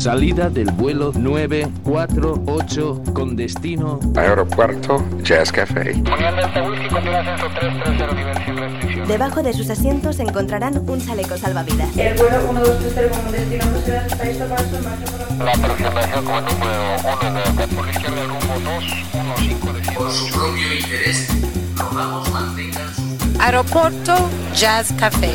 Salida del vuelo 948 con destino Aeropuerto Jazz Café. Debajo de sus asientos encontrarán un chaleco salvavidas. El vuelo 1230 con destino por la... La aproximación como número 1 de por la izquierda rumbo 215 de Por su propio interés, rogamos mantengan su... Aeropuerto Jazz Café.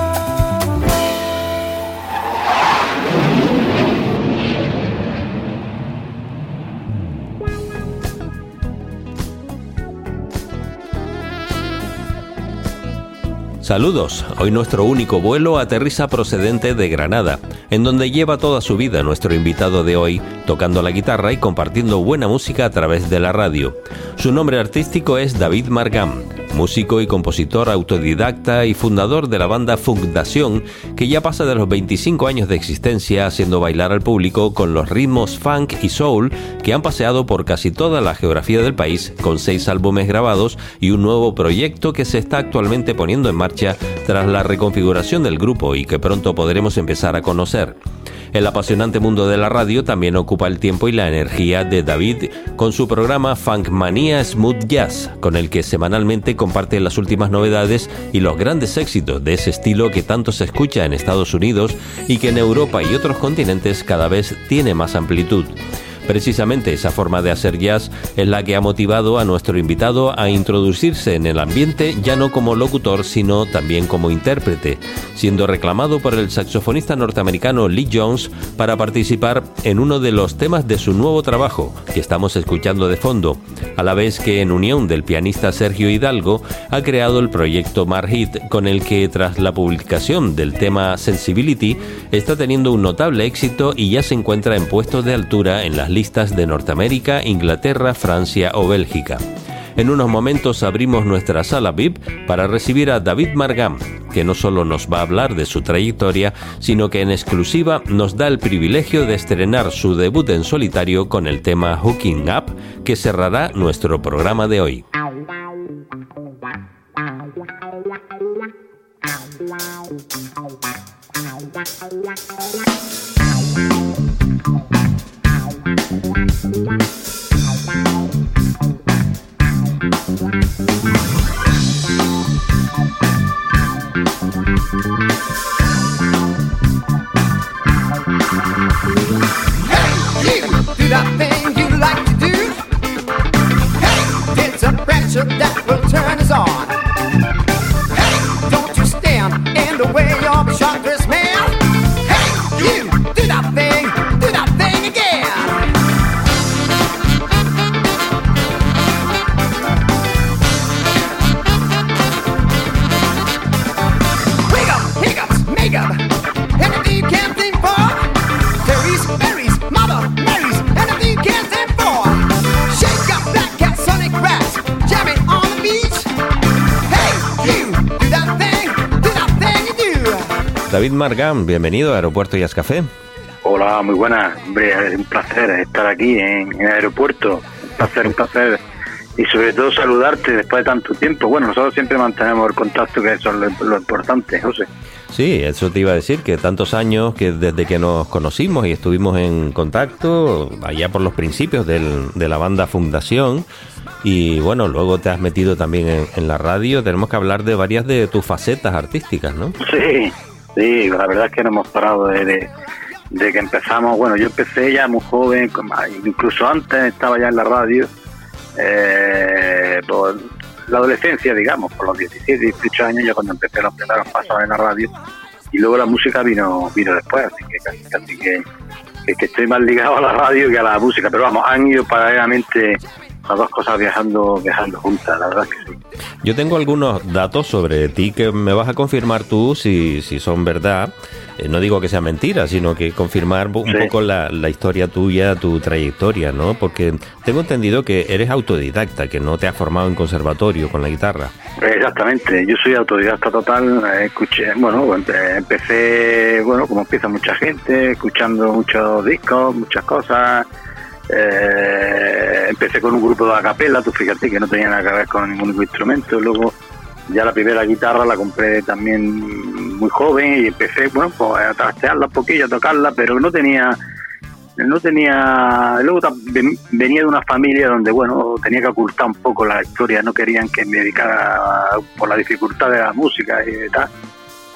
Saludos, hoy nuestro único vuelo aterriza procedente de Granada, en donde lleva toda su vida nuestro invitado de hoy, tocando la guitarra y compartiendo buena música a través de la radio. Su nombre artístico es David Margam, músico y compositor autodidacta y fundador de la banda Fundación, que ya pasa de los 25 años de existencia haciendo bailar al público con los ritmos funk y soul que han paseado por casi toda la geografía del país con seis álbumes grabados y un nuevo proyecto que se está actualmente poniendo en marcha tras la reconfiguración del grupo y que pronto podremos empezar a conocer. El apasionante mundo de la radio también ocupa el tiempo y la energía de David con su programa Funk Manía Smooth Jazz, con el que semanalmente comparte las últimas novedades y los grandes éxitos de ese estilo que tanto se escucha en Estados Unidos y que en Europa y otros continentes cada vez tiene más amplitud. Precisamente esa forma de hacer jazz es la que ha motivado a nuestro invitado a introducirse en el ambiente ya no como locutor, sino también como intérprete, siendo reclamado por el saxofonista norteamericano Lee Jones para participar en uno de los temas de su nuevo trabajo, que estamos escuchando de fondo, a la vez que en unión del pianista Sergio Hidalgo ha creado el proyecto Marhit, con el que tras la publicación del tema Sensibility está teniendo un notable éxito y ya se encuentra en puestos de altura en las listas de Norteamérica, Inglaterra, Francia o Bélgica. En unos momentos abrimos nuestra sala VIP para recibir a David Margam, que no solo nos va a hablar de su trayectoria, sino que en exclusiva nos da el privilegio de estrenar su debut en solitario con el tema Hooking Up, que cerrará nuestro programa de hoy. Hey, you do that thing you like to do. Hey, it's a pressure David bienvenido a Aeropuerto Jazz Café. Hola, muy buenas. Hombre, es un placer estar aquí en, en el aeropuerto. Un placer, un placer. Y sobre todo saludarte después de tanto tiempo. Bueno, nosotros siempre mantenemos el contacto, que eso es lo, lo importante, José. Sí, eso te iba a decir, que tantos años que desde que nos conocimos y estuvimos en contacto, allá por los principios del- de la banda Fundación, y bueno, luego te has metido también en, en la radio, tenemos que hablar de varias de tus facetas artísticas, ¿no? Sí, sí, la verdad es que no hemos parado de, que empezamos. Bueno, yo empecé ya muy joven, incluso antes estaba ya en la radio, eh, por la adolescencia, digamos, por los 17, 18 años, ya cuando empecé los primeros pasos en la radio. Y luego la música vino vino después, así que casi, casi que, que estoy más ligado a la radio que a la música. Pero vamos, han ido paralelamente las dos cosas viajando viajando juntas, la verdad que sí. Yo tengo algunos datos sobre ti que me vas a confirmar tú si, si son verdad. eh, no digo que sea mentira, sino que confirmar un Sí. poco la, la historia tuya, tu trayectoria, ¿no? Porque tengo entendido que eres autodidacta, que no te has formado en conservatorio con la guitarra. Exactamente, yo soy autodidacta total, eh, escuché, bueno, empe- empecé, bueno, como empieza mucha gente, escuchando muchos discos, muchas cosas, eh, empecé con un grupo de acapella, tú fíjate que no tenía nada que ver con ningún instrumento, luego ya la primera guitarra la compré también muy joven y empecé, bueno, pues a trastearla un poquillo, a tocarla, pero no tenía no tenía luego venía de una familia donde bueno tenía que ocultar un poco la historia no querían que me dedicara por la dificultad de la música y tal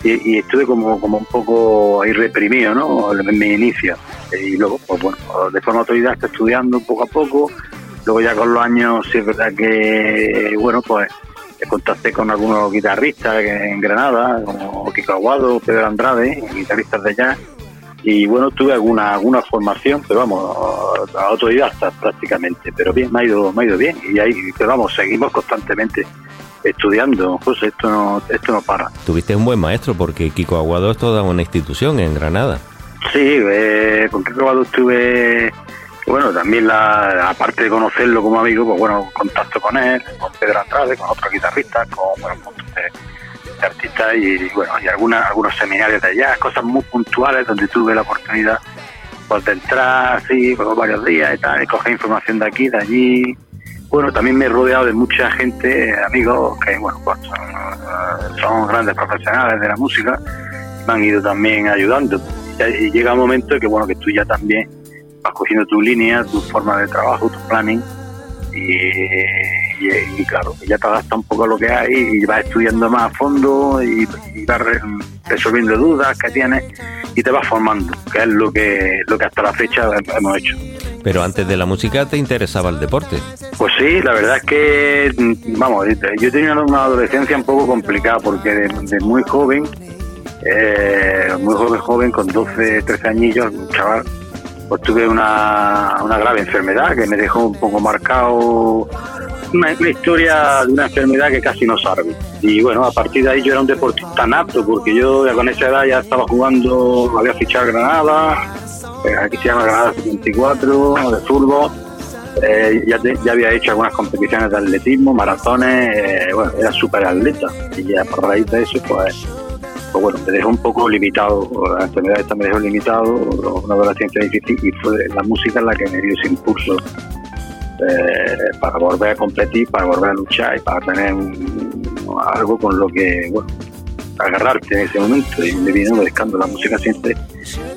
y, estuve como como un poco ahí reprimido no en mi inicio. Y luego pues bueno de forma autodidacta estudiando poco a poco. Luego ya con los años sí es verdad que bueno pues contacté con algunos guitarristas en Granada como Kiko Aguado Pedro Andrade guitarristas de jazz y bueno tuve alguna alguna formación pero vamos autodidacta prácticamente. Pero bien me ha ido me ha ido bien. Y ahí pero vamos seguimos constantemente estudiando pues esto no esto no para Tuviste un buen maestro porque Kiko Aguado es toda una institución en Granada. sí eh, con Kiko Aguado estuve bueno también la aparte de conocerlo como amigo pues bueno contacto con él con Pedro Andrade con otros guitarristas con bueno un montón de, de artistas y bueno y algunas algunos seminarios de jazz cosas muy puntuales donde tuve la oportunidad pues de entrar así por varios días y tal, y coger información de aquí, de allí. Bueno, también me he rodeado de mucha gente, amigos, que bueno, pues, son, eh, son grandes profesionales de la música, me han ido también ayudando. Y llega un momento que bueno, que tú ya también vas cogiendo tu línea, tu forma de trabajo, tu planning, y, y- y claro, ya te adaptas un poco a lo que hay y vas estudiando más a fondo y, y vas re- resolviendo dudas que tienes y te vas formando, que es lo que, lo que hasta la fecha hemos hecho. Pero antes de la música te interesaba el deporte. Pues sí, la verdad es que, vamos, yo tenía una adolescencia un poco complicada porque de, de muy joven, eh, muy joven, joven, con 12, 13 añillos, chaval, pues tuve una, una grave enfermedad que me dejó un poco marcado, una, una historia de una enfermedad que casi no salve. Y bueno, a partir de ahí yo era un deportista nato porque yo con esa edad ya estaba jugando, había fichado Granada, eh, aquí se llama Granada 74, de fútbol. Eh, ya, te- ya había hecho algunas competiciones de atletismo, maratones, eh, bueno, era súper atleta. Y ya por raíz de eso, pues, pues bueno, me dejó un poco limitado, la enfermedad esta me dejó limitado, una adolescencia difícil y fue la música la que me dio ese impulso eh, para volver a competir, para volver a luchar y para tener un- algo con lo que, bueno, agarrarte en ese momento y me vino pescando la música siempre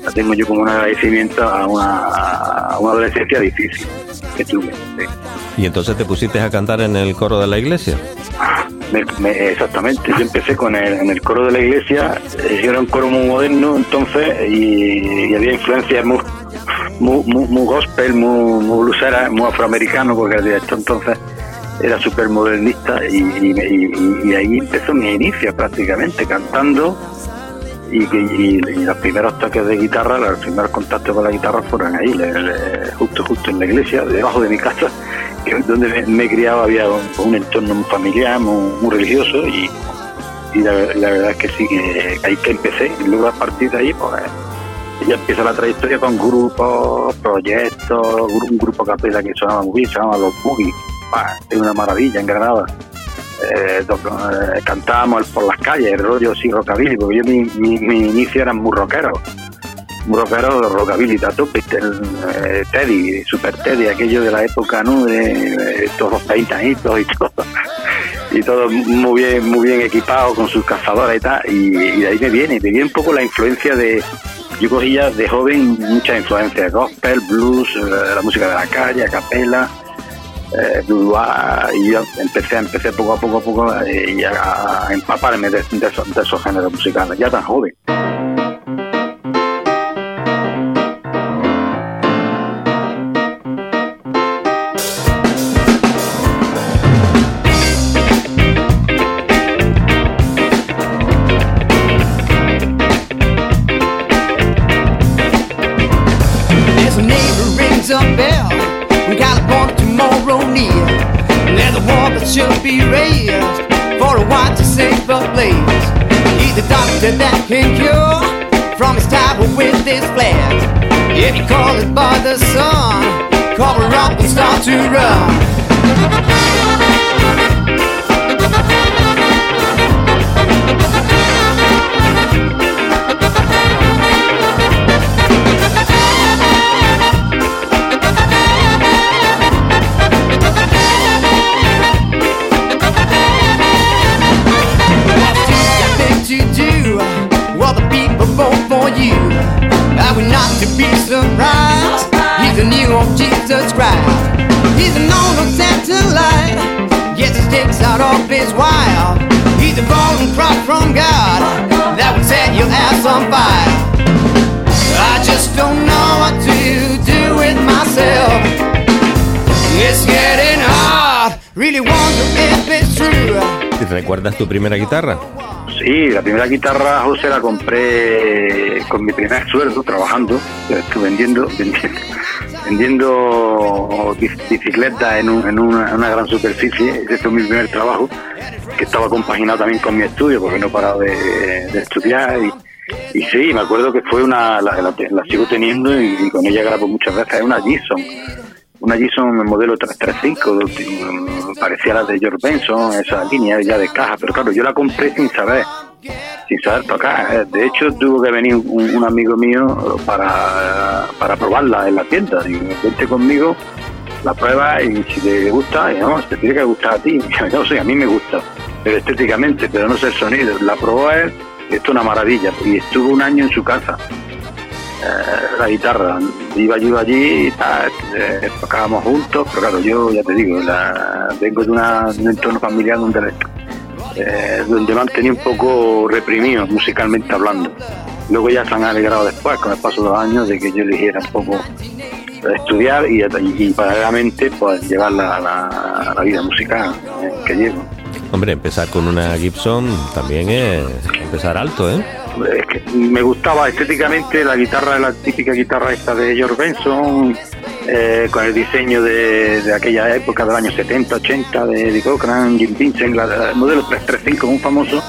la tengo yo como un agradecimiento a una, a una adolescencia difícil que tuve sí. Y entonces te pusiste a cantar en el coro de la iglesia. Me- me- exactamente, yo empecé con el, en el coro de la iglesia, yo era un coro muy moderno entonces y, y había influencias muy, muy, muy, muy gospel, muy, muy blusera, muy afroamericano, porque el director entonces era súper modernista y, y, y- ahí empezó mi inicio prácticamente, cantando y, y- los primeros toques de guitarra, los primeros contactos con la guitarra fueron ahí, justo justo en la iglesia, debajo de mi casa, donde me, me he criado había un, entorno muy familiar, muy, religioso y, la verdad es que sí, que ahí que empecé y luego a partir de ahí pues ya empieza la trayectoria con grupos, proyectos, un grupo capela que sonaba muy bien, se llamaba Los Boogies, es una maravilla en Granada. Eh, eh, cantábamos por las calles, el rollo sí rockabilly, porque yo mi, mi, mi inicio era muy rockero, muy rockero rockabilly el, eh, Teddy, Super Teddy, aquello de la época, ¿no? De, todos los peintaditos y todo, y todo muy bien, muy bien equipado con sus cazadoras y tal, y, y de ahí me viene, me viene un poco la influencia de, yo cogía de joven mucha influencia, gospel, blues, eh, la música de la calle, a capela, eh, blues, y yo empecé, empecé poco a poco a poco eh, a, empaparme de esos, de esos géneros musicales, ya tan joven. That can cure from his type with this flash. If you call it by the sun, cover up and start to run. Of Jesus Christ. He's an old satellite. Out of his wire. He's a golden from God that would set your ass on fire. I just don't know what to do with myself. It's getting hard. Really wonder if it's true. ¿Recuerdas tu primera guitarra? Sí, la primera guitarra, José, la compré con mi primer sueldo trabajando, estuve vendiendo, vendiendo, vendiendo bicicletas en, un, en una, gran superficie. Ese fue mi primer trabajo, que estaba compaginado también con mi estudio, porque no he parado de, estudiar. Y, sí, me acuerdo que fue una, la, sigo teniendo y, y, con ella grabo muchas veces. Es una Gibson, una Gibson modelo 335, parecía la de George Benson, esa línea ya de caja, pero claro, yo la compré sin saber, sin saber tocar. De hecho, tuvo que venir un, amigo mío para, para probarla en la tienda. Digo, vente conmigo, la prueba y si te gusta, no, te tiene que gustar a ti. Yo sé, a mí me gusta, pero estéticamente, pero no sé el sonido. La probó él, esto es una maravilla, y estuvo un año en su casa. Eh, la guitarra. Iba yo allí y tal, eh, tocábamos juntos, pero claro, yo ya te digo, la, vengo de, una, de un entorno familiar donde, eh, donde me han tenido un poco reprimido musicalmente hablando. Luego ya se han alegrado después, con el paso de los años, de que yo eligiera un poco estudiar y, y, paralelamente pues llevar la, la, la vida musical que llevo. Hombre, empezar con una Gibson también es empezar alto, ¿eh? Es que me gustaba estéticamente la guitarra, la típica guitarra esta de George Benson, eh, con el diseño de, de, aquella época del año 70, 80, de Eddie Cochran, Jim Vincent, el modelo 335, muy famoso,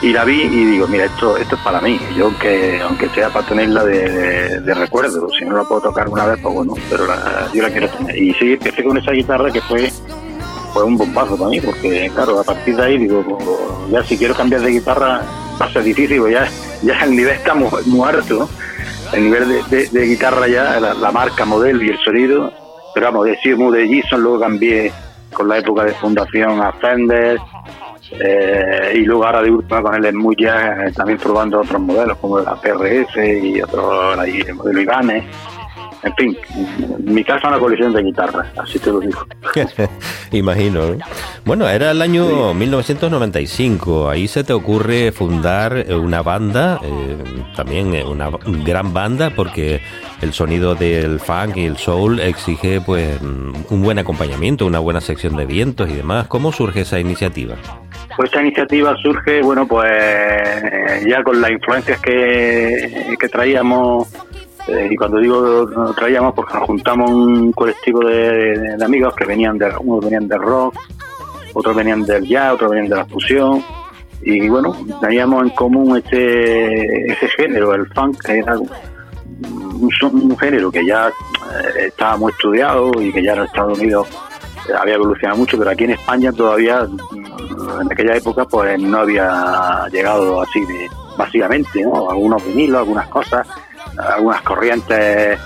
y la vi y digo, mira, esto esto es para mí, yo aunque aunque sea para tenerla de, de, de recuerdo, si no la puedo tocar una vez, pues bueno, pero la, yo la quiero tener. Y sí, empecé con esa guitarra que fue fue un bombazo para mí, porque claro, a partir de ahí digo, pues, ya si quiero cambiar de guitarra va a ser difícil, ya, ya el nivel está muy, muy el nivel de, guitarra ya, la, marca, modelo y el sonido, pero vamos, de Seymour de Gibson, luego cambié con la época de fundación a Fender, eh, y luego ahora de última con el Smooth Jazz, eh, también probando otros modelos como la PRS y otro el modelo Ibanez. En fin, mi casa una colección de guitarras, así te lo digo. Imagino. ¿no? Bueno, era el año sí. 1995. Ahí se te ocurre fundar una banda, eh, también una gran banda, porque el sonido del funk y el soul exige pues un buen acompañamiento, una buena sección de vientos y demás. ¿Cómo surge esa iniciativa? Pues esta iniciativa surge, bueno, pues ya con las influencias que, que traíamos eh, y cuando digo traíamos porque nos juntamos un colectivo de, amigos que venían de unos venían del rock otros venían del jazz otros venían de la fusión y bueno teníamos en común ese ese género el funk que era un, un género que ya eh, estaba muy estudiado y que ya en Estados Unidos había evolucionado mucho pero aquí en España todavía en aquella época pues no había llegado así de masivamente ¿no? algunos vinilos algunas cosas algunas corrientes,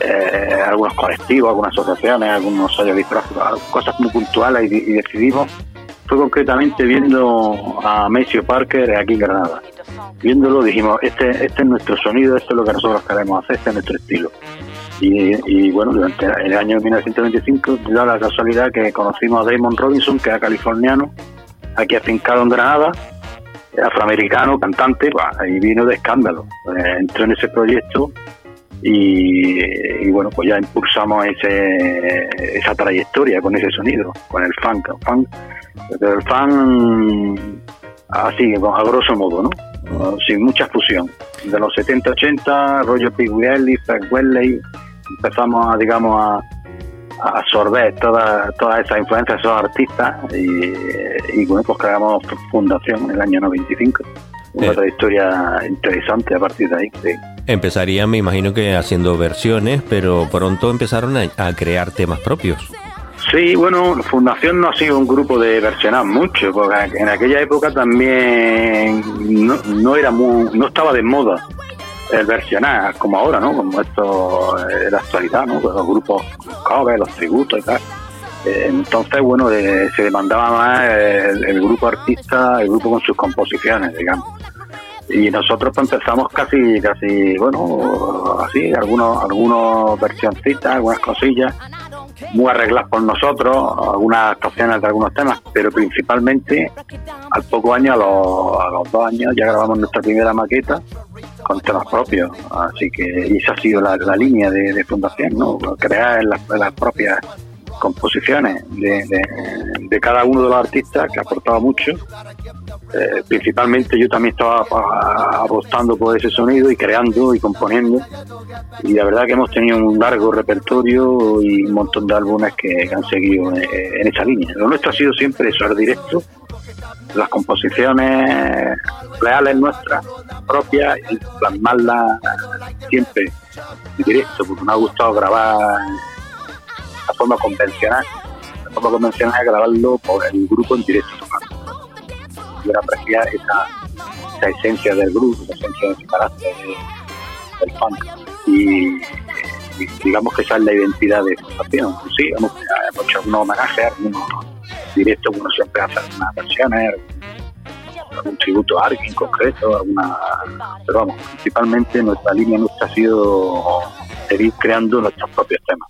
eh, algunos colectivos, algunas asociaciones, algunos sellos discográficos, cosas muy puntuales y, y, decidimos, fue concretamente viendo a Maceo Parker aquí en Granada. Viéndolo dijimos, este, este es nuestro sonido, esto es lo que nosotros queremos hacer, este es nuestro estilo. Y, y bueno, durante el año 1925 da la casualidad que conocimos a Damon Robinson, que era californiano, aquí afincado en Granada, afroamericano, cantante, y vino de escándalo. Eh, entró en ese proyecto y, bueno, pues ya impulsamos ese, esa trayectoria con ese sonido, con el funk. El funk, el funk así, a grosso modo, ¿no? Sin mucha fusión. De los 70-80, rollo Pig Welly, Frank Wesley, empezamos a, digamos, a absorber toda, toda esa influencia de esos artistas y, y, bueno, pues creamos Fundación en el año 95. Una eh. trayectoria interesante a partir de ahí. Sí. Empezarían, me imagino que haciendo versiones, pero pronto empezaron a, a crear temas propios. Sí, bueno, Fundación no ha sido un grupo de versionar mucho, porque en aquella época también no, no era muy, no estaba de moda el versionar como ahora, ¿no? Como esto es la actualidad, ¿no? Pues los grupos covers, los tributos y tal. Eh, Entonces, bueno, eh, se demandaba más el, el grupo artista, el grupo con sus composiciones, digamos. Y nosotros pues empezamos casi, casi, bueno, así, algunos, algunos versioncitas, algunas cosillas, muy arregladas por nosotros, algunas actuaciones de algunos temas, pero principalmente al poco año, a los, dos años, ya grabamos nuestra primera maqueta con temas propios. Así que esa ha sido la, la línea de, fundación, ¿no? Crear las, las propias composiciones de, de, de cada uno de los artistas que aportaba mucho. Eh, principalmente yo también estaba a- apostando por ese sonido y creando y componiendo. Y la verdad que hemos tenido un largo repertorio y un montón de álbumes que, han seguido en, en esa línea. Lo nuestro ha sido siempre eso, el directo, las composiciones reales nuestras, propias, y plasmarlas siempre en directo, porque me ha gustado grabar la forma convencional. La forma convencional grabarlo por el grupo en directo tocando. Yo era apreciar esa, esa esencia del grupo, esa esencia de ese carácter de- del fan. Y, digamos que esa es la identidad de Fundación. Sí, hemos, hemos hecho unos homenajes, algunos directos, uno siempre hace algunas versiones, algún tributo a alguien en concreto, alguna, pero vamos, principalmente nuestra línea nuestra ha sido seguir creando nuestros propios temas.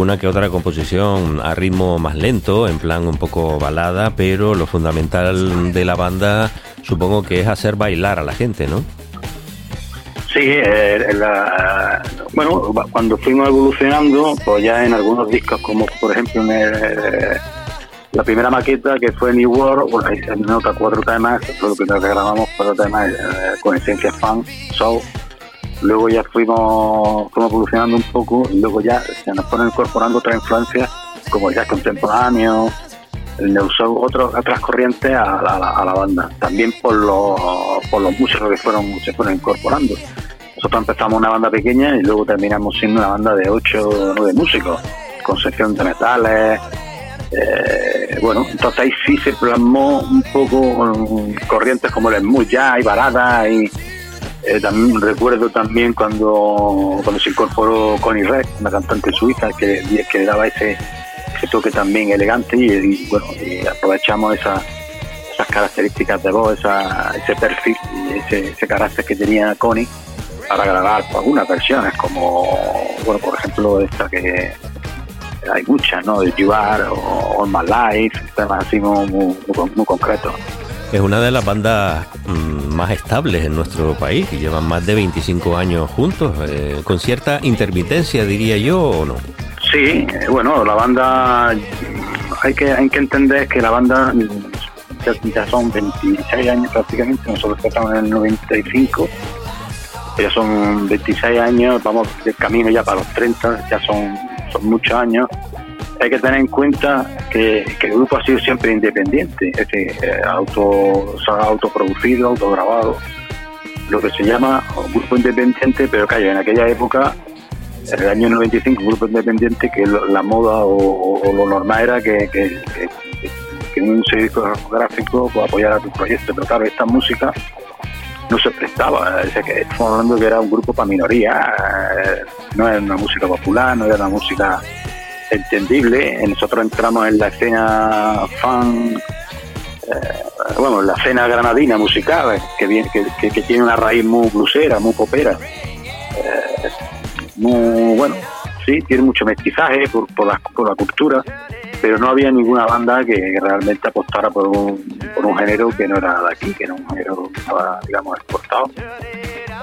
Alguna que otra composición a ritmo más lento, en plan un poco balada, pero lo fundamental de la banda supongo que es hacer bailar a la gente, ¿no? Sí, eh, la- bueno, cuando fuimos evolucionando, pues ya en algunos discos, como por ejemplo en el- la primera maqueta que fue New World, bueno, ahí se nota cuatro temas, fue lo primero que grabamos, cuatro temas eh, con esencia fan, soul. Luego ya fuimos, fuimos evolucionando un poco y luego ya se nos fueron incorporando otras influencias como jazz contemporáneo, el otros, otras corrientes a la, a a la banda. También por los, por los músicos que fueron, se incorporando. Nosotros empezamos una banda pequeña y luego terminamos siendo una banda de 8 o 9 músicos, con sección de metales. eh, bueno, entonces ahí sí se plasmó un poco mm, corrientes como el smooth jazz y baladas y eh, también recuerdo también cuando cuando se incorporó Connie Red, una cantante suiza que, que daba ese, ese toque también elegante y, bueno aprovechamos esa, esas características de voz, esa, ese perfil ese, ese carácter que tenía Connie para grabar algunas versiones como bueno por ejemplo esta que hay muchas, ¿no? De You Are o All My Life, temas así muy, muy- muy concretos. Es una de las bandas mm, más estables en nuestro país, y llevan más de 25 años juntos, eh, con cierta intermitencia, diría yo, o no. Sí, bueno, la banda, hay que, hay que entender que la banda ya, ya son 26 años prácticamente, nosotros empezamos en el 95, ya son 26 años, vamos de camino ya para los 30, ya son, son muchos años. Hay que tener en cuenta que, el grupo ha sido siempre independiente, es decir, eh, auto, se ha autoproducido, autograbado, lo que se llama grupo independiente, pero que en aquella época en el año 95 un grupo independiente que la moda o, o lo normal era que, que, que- que un sello discográfico pues, apoyara tu proyecto, pero claro, esta música no se prestaba, es que estamos hablando que era un grupo para minoría, eh, no era una música popular, no era una música entendible, nosotros entramos en la escena fan, eh, bueno, la escena granadina musical, eh, que, viene, que tiene una raíz muy blusera, muy popera, eh, muy, bueno, sí, tiene mucho mestizaje por, por, la, por la cultura, pero no había ninguna banda que realmente apostara por un, por un género que no era de aquí, que era un género que estaba, digamos, exportado.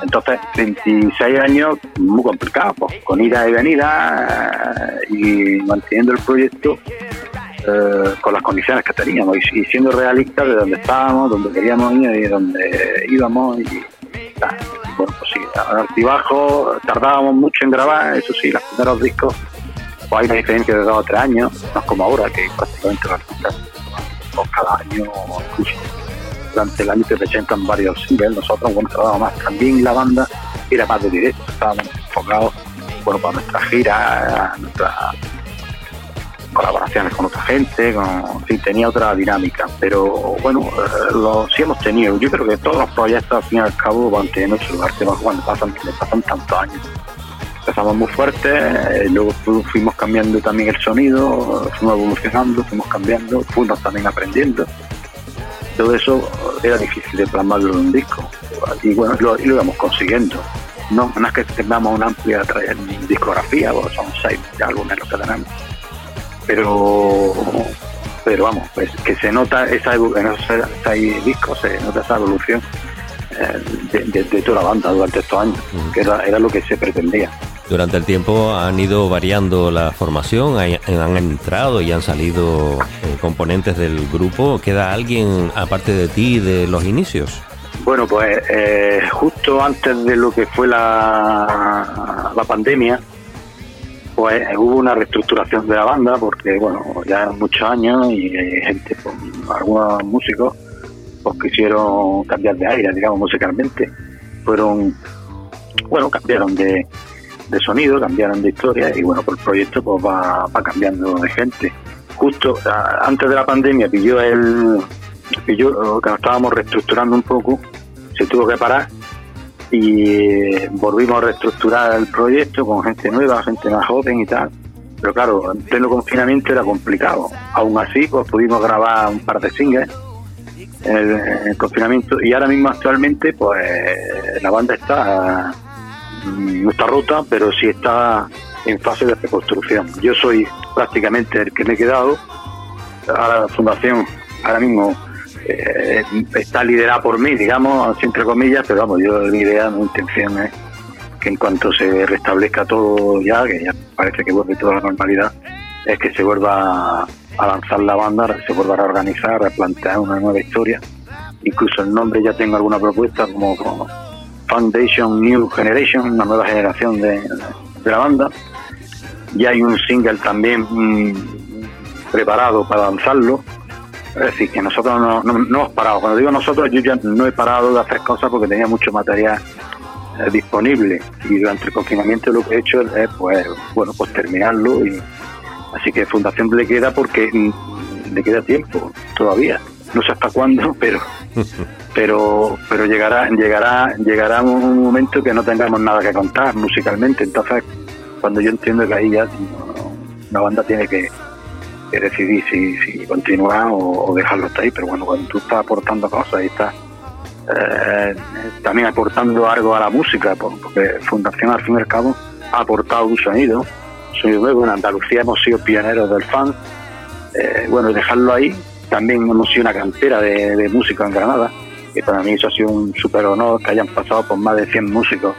Entonces, 26 años, muy complicado, pues, con ida y venida eh, y manteniendo el proyecto eh, con las condiciones que teníamos y, siendo realistas de donde estábamos, donde queríamos ir y donde íbamos. Y, bueno, pues sí, al altibajo, tardábamos mucho en grabar, eso sí, los primeros discos, hay una diferencia de dos o tres años, no es como ahora, que prácticamente los artistas cada año durante el año te presentan varios singles. Nosotros, bueno, trabajábamos más también la banda, era más de directo, estábamos enfocados, bueno, para nuestra gira, nuestras colaboraciones con otra gente, con, en tenía otra dinámica. Pero bueno, eh, lo sí hemos tenido. Yo creo que todos los proyectos, al fin y al cabo, van teniendo su lugar. Cuando pasan, le pasan tantos años. Empezamos muy fuerte, eh, luego fu- fuimos cambiando también el sonido, fuimos evolucionando, fuimos cambiando, fuimos también aprendiendo. Todo eso era difícil de plasmarlo en un disco. Y bueno lo, lo íbamos consiguiendo. No, no es que tengamos una amplia discografía son seis álbumes los que tenemos. Pero pero vamos pues que se nota esa en esos seis discos se nota esa evolución eh, de, de- de toda la banda durante estos años que era, era lo que se pretendía Durante el tiempo han ido variando la formación, hay- han entrado y han salido eh, componentes del grupo. ¿Queda alguien aparte de ti de los inicios? Bueno, pues eh, justo antes de lo que fue la, la pandemia, pues eh, hubo una reestructuración de la banda porque, bueno, ya eran muchos años y eh, gente, algunos músicos, pues quisieron cambiar de aire, digamos, musicalmente. Fueron, bueno, cambiaron de, de sonido, cambiaron de historia y, bueno, pues el proyecto pues va, cambiando de gente. Justo antes de la pandemia pilló el pilló que nos estábamos reestructurando un poco, se tuvo que parar y eh, volvimos a reestructurar el proyecto con gente nueva, gente más joven y tal. Pero claro, en pleno confinamiento era complicado. Aún así, pues pudimos grabar un par de singles en el, en el confinamiento y ahora mismo actualmente, pues la banda está mm, no está rota, pero sí está en fase de reconstrucción. Yo soy prácticamente el que me he quedado. Ahora la fundación, ahora mismo eh, está liderada por mí, digamos, entre comillas, pero vamos, yo mi idea, mi intención es que en cuanto se restablezca todo ya, que ya parece que vuelve toda la normalidad, es que se vuelva a lanzar la banda, se vuelva a reorganizar, a plantear una nueva historia. Incluso el nombre ya tengo alguna propuesta como Foundation New Generation, una nueva generación de, de la banda. Ya hay un single también mm, preparado para lanzarlo. Es decir, que nosotros no, no, no hemos parado. Cuando digo nosotros, yo ya no he parado de hacer cosas porque tenía mucho material eh, disponible y durante el confinamiento lo que he hecho es pues bueno pues terminarlo y así que Fundación le queda porque mm, le queda tiempo todavía no sé hasta cuándo pero pero pero llegará llegará llegará un momento que no tengamos nada que contar musicalmente entonces cuando yo entiendo que ahí ya una banda tiene que, decidir si, si continuar o, dejarlo hasta ahí pero bueno cuando tú estás aportando cosas y estás eh, también aportando algo a la música, por- porque Fundación al fin y al cabo ha aportado un sonido, un sonido nuevo. En Andalucía hemos sido pioneros del fan. Eh, bueno, dejarlo ahí. También hemos sido una cantera de, de música en Granada, y para mí eso ha sido un súper honor que hayan pasado por más de 100 músicos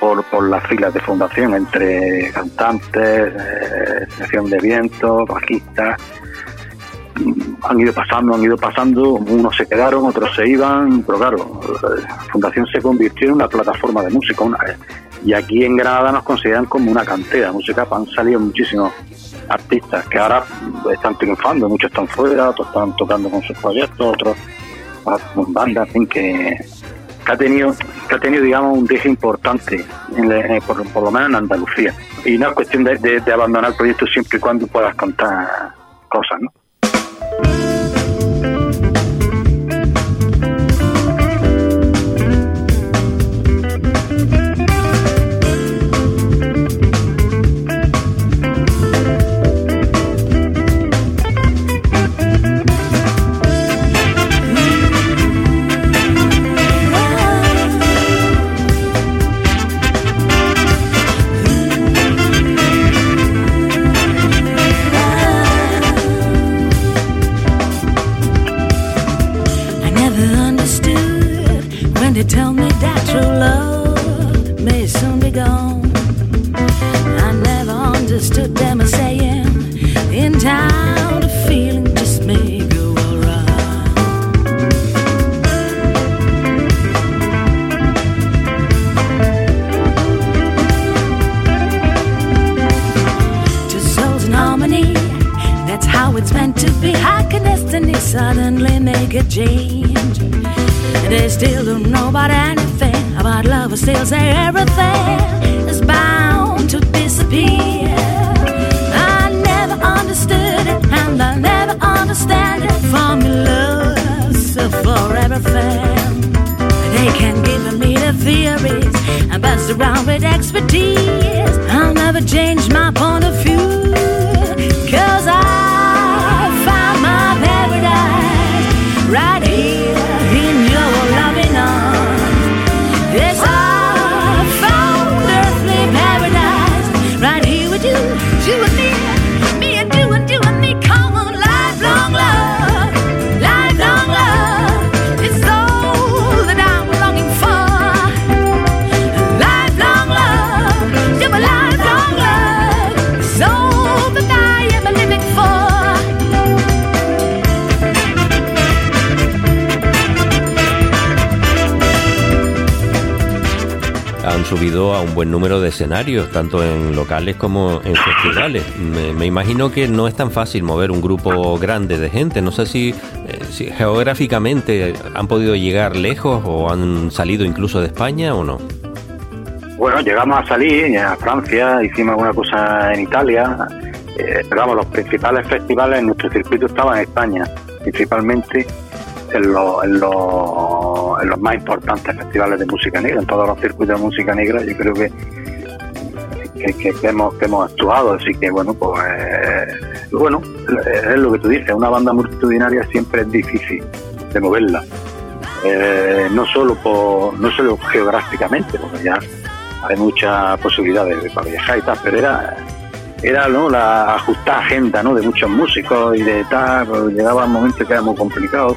por, por, las filas de Fundación, entre cantantes, eh, sección de viento, bajistas, han ido pasando, han ido pasando, unos se quedaron, otros se iban, pero claro, la Fundación se convirtió en una plataforma de música. Una, y aquí en Granada nos consideran como una cantera música, han salido muchísimos artistas que ahora están triunfando, muchos están fuera, otros están tocando con sus proyectos, otros bandas, en que, ha tenido, ha tenido digamos un deje importante, en, eh, por, por, lo menos en Andalucía. Y no es cuestión de, de, de abandonar el proyecto siempre y cuando puedas contar cosas, ¿no? A un buen número de escenarios, tanto en locales como en festivales. Me, imagino que no es tan fácil mover un grupo grande de gente. No sé si, eh, si geográficamente han podido llegar lejos o han salido incluso de España o no. Bueno, llegamos a salir a Francia, hicimos alguna cosa en Italia, eh, pero vamos, los principales festivales en nuestro circuito estaban en España, principalmente en, lo- en lo- en los más importantes festivales de música negra, en todos los circuitos de música negra, yo creo que que, hemos, hemos actuado, así que bueno, pues eh, bueno, es lo que tú dices, una banda multitudinaria siempre es difícil de moverla, Eh, no solo por, no solo geográficamente, porque ya hay muchas posibilidades de- para viajar y tal, pero era era ¿no? la ajustar agenda ¿no? de muchos músicos y de tal, pero llegaba un momento que era muy complicado